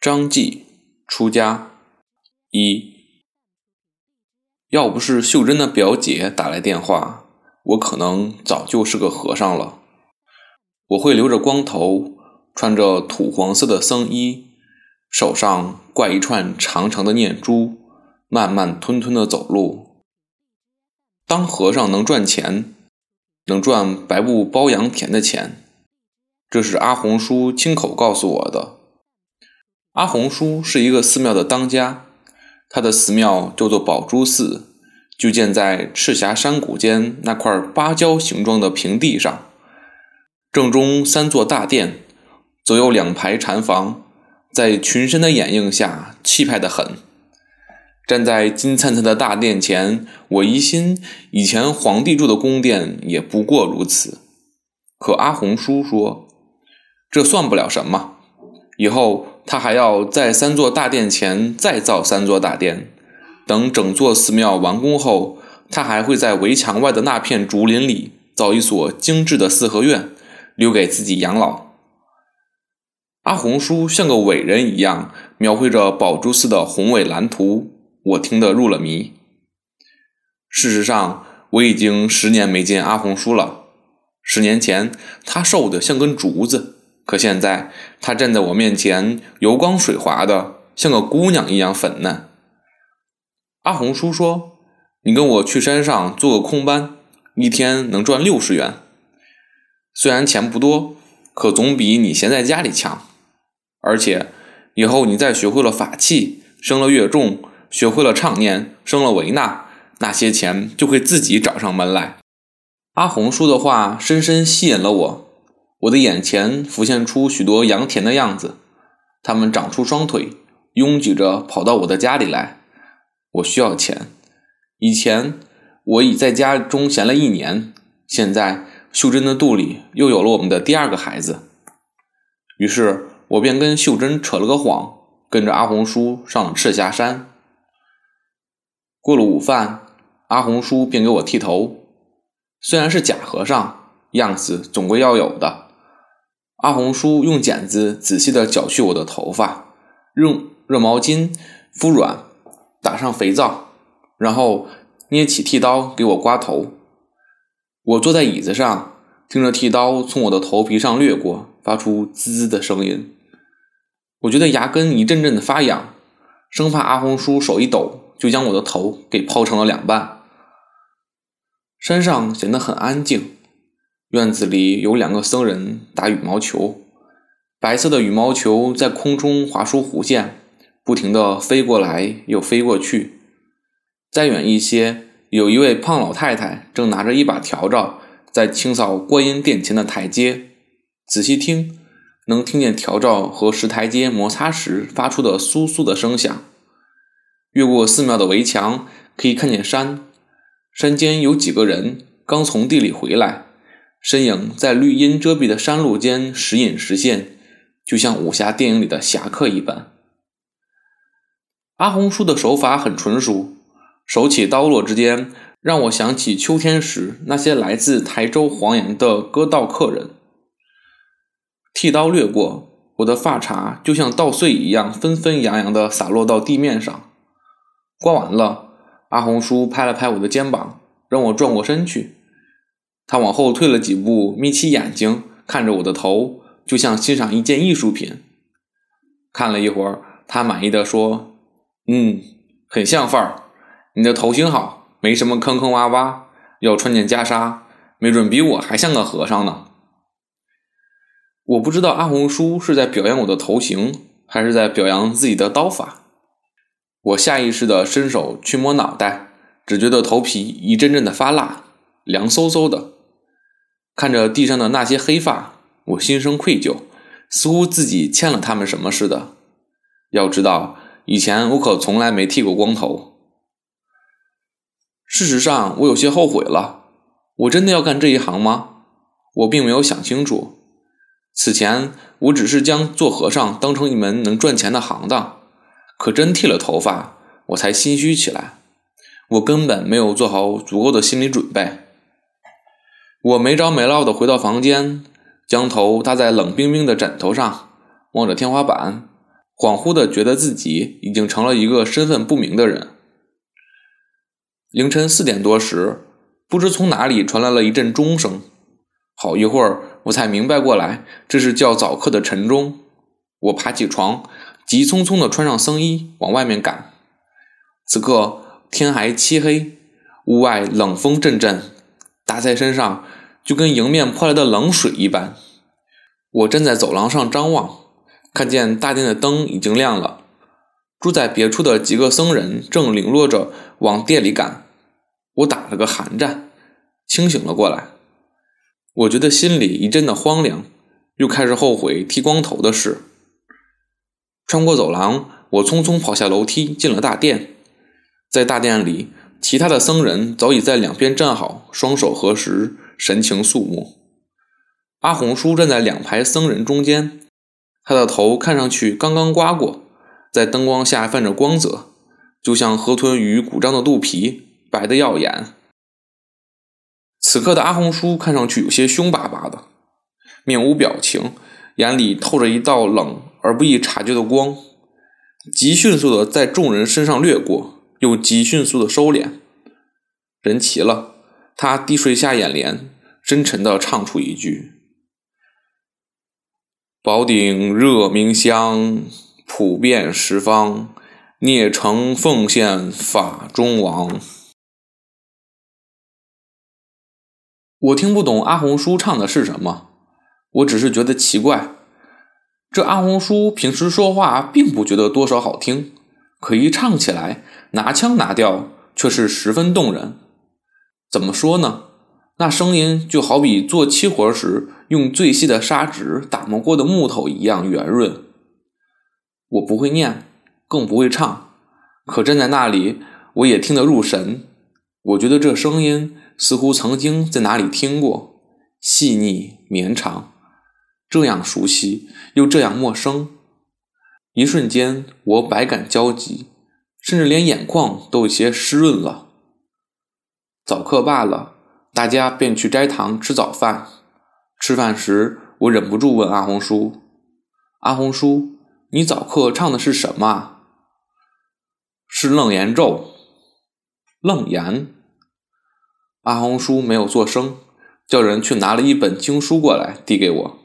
张继出家一，要不是秀珍的表姐打来电话，我可能早就是个和尚了。我会留着光头，穿着土黄色的僧衣，手上挂一串长长的念珠，慢慢吞吞的走路。当和尚能赚钱，能赚白布包洋田的钱，这是阿红叔亲口告诉我的。阿红叔是一个寺庙的当家，他的寺庙叫做宝珠寺，就建在赤霞山谷间那块芭蕉形状的平地上。正中三座大殿，左右两排禅房，在群山的掩映下，气派的很。站在金灿灿的大殿前，我疑心以前皇帝住的宫殿也不过如此。可阿红叔说，这算不了什么，以后。他还要在三座大殿前再造三座大殿，等整座寺庙完工后，他还会在围墙外的那片竹林里造一所精致的四合院，留给自己养老。阿红叔像个伟人一样描绘着宝珠寺的宏伟蓝图，我听得入了迷。事实上，我已经十年没见阿红叔了。十年前，他瘦得像根竹子。可现在，她站在我面前，油光水滑的，像个姑娘一样粉嫩。阿红叔说：“你跟我去山上做个空班，一天能赚六十元。虽然钱不多，可总比你闲在家里强。而且，以后你再学会了法器，升了乐众，学会了唱念，升了维纳，那些钱就会自己找上门来。”阿红叔的话深深吸引了我。我的眼前浮现出许多羊田的样子，它们长出双腿，拥挤着跑到我的家里来。我需要钱。以前我已在家中闲了一年，现在秀珍的肚里又有了我们的第二个孩子。于是我便跟秀珍扯了个谎，跟着阿红叔上了赤霞山。过了午饭，阿红叔便给我剃头，虽然是假和尚，样子总归要有的。阿红叔用剪子仔细地绞去我的头发，用热毛巾敷软，打上肥皂，然后捏起剃刀给我刮头。我坐在椅子上，听着剃刀从我的头皮上掠过，发出滋滋的声音。我觉得牙根一阵阵的发痒，生怕阿红叔手一抖就将我的头给抛成了两半。山上显得很安静。院子里有两个僧人打羽毛球，白色的羽毛球在空中划出弧线，不停地飞过来又飞过去。再远一些，有一位胖老太太正拿着一把笤帚在清扫观音殿前的台阶。仔细听，能听见笤帚和石台阶摩擦时发出的簌簌的声响。越过寺庙的围墙，可以看见山，山间有几个人刚从地里回来。身影在绿荫遮蔽的山路间时隐时现，就像武侠电影里的侠客一般。阿红叔的手法很纯熟，手起刀落之间，让我想起秋天时那些来自台州黄岩的割稻客人。剃刀掠过，我的发茬就像稻穗一样纷纷扬扬地洒落到地面上。刮完了，阿红叔拍了拍我的肩膀，让我转过身去。他往后退了几步，眯起眼睛看着我的头，就像欣赏一件艺术品。看了一会儿，他满意的说：“嗯，很像范儿。你的头型好，没什么坑坑洼洼。要穿件袈裟，没准比我还像个和尚呢。”我不知道阿红叔是在表扬我的头型，还是在表扬自己的刀法。我下意识的伸手去摸脑袋，只觉得头皮一阵阵的发辣，凉飕飕的。看着地上的那些黑发，我心生愧疚，似乎自己欠了他们什么似的。要知道，以前我可从来没剃过光头。事实上，我有些后悔了。我真的要干这一行吗？我并没有想清楚。此前，我只是将做和尚当成一门能赚钱的行当。可真剃了头发，我才心虚起来。我根本没有做好足够的心理准备。我没着没落的回到房间，将头搭在冷冰冰的枕头上，望着天花板，恍惚的觉得自己已经成了一个身份不明的人。凌晨四点多时，不知从哪里传来了一阵钟声，好一会儿我才明白过来，这是叫早课的晨钟。我爬起床，急匆匆的穿上僧衣往外面赶。此刻天还漆黑，屋外冷风阵阵，打在身上就跟迎面泼来的冷水一般。我站在走廊上张望，看见大殿的灯已经亮了，住在别处的几个僧人正领落着往店里赶。我打了个寒战，清醒了过来。我觉得心里一阵的荒凉，又开始后悔剃光头的事。穿过走廊，我匆匆跑下楼梯，进了大殿。在大殿里，其他的僧人早已在两边站好，双手合十，神情肃穆。阿红叔站在两排僧人中间，他的头看上去刚刚刮过，在灯光下泛着光泽，就像河豚鱼鼓胀的肚皮，白得耀眼。此刻的阿红叔看上去有些凶巴巴的，面无表情，眼里透着一道冷。而不易察觉的光，极迅速的在众人身上掠过，又极迅速的收敛。人齐了，他低垂下眼帘，深沉的唱出一句：“宝顶热明香，普遍十方，孽成奉献法中王。”我听不懂阿红叔唱的是什么，我只是觉得奇怪。这阿红叔平时说话并不觉得多少好听，可一唱起来，拿腔拿调却是十分动人。怎么说呢？那声音就好比做漆活时用最细的砂纸打磨过的木头一样圆润。我不会念，更不会唱，可站在那里，我也听得入神。我觉得这声音似乎曾经在哪里听过，细腻绵长。这样熟悉又这样陌生，一瞬间我百感交集，甚至连眼眶都有些湿润了。早课罢了，大家便去斋堂吃早饭。吃饭时，我忍不住问阿红叔：“阿红叔，你早课唱的是什么？”“是楞严咒。”“楞严。”阿红叔没有作声，叫人去拿了一本经书过来，递给我。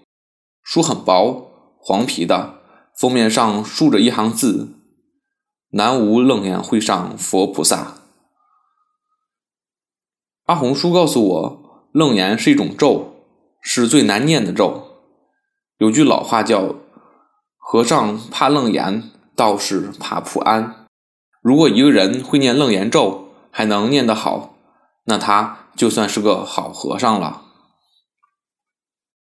书很薄，黄皮的，封面上竖着一行字：“南无楞严会上佛菩萨。”阿红叔告诉我，楞严是一种咒，是最难念的咒。有句老话叫：“和尚怕楞严，道士怕普安。”如果一个人会念楞严咒，还能念得好，那他就算是个好和尚了。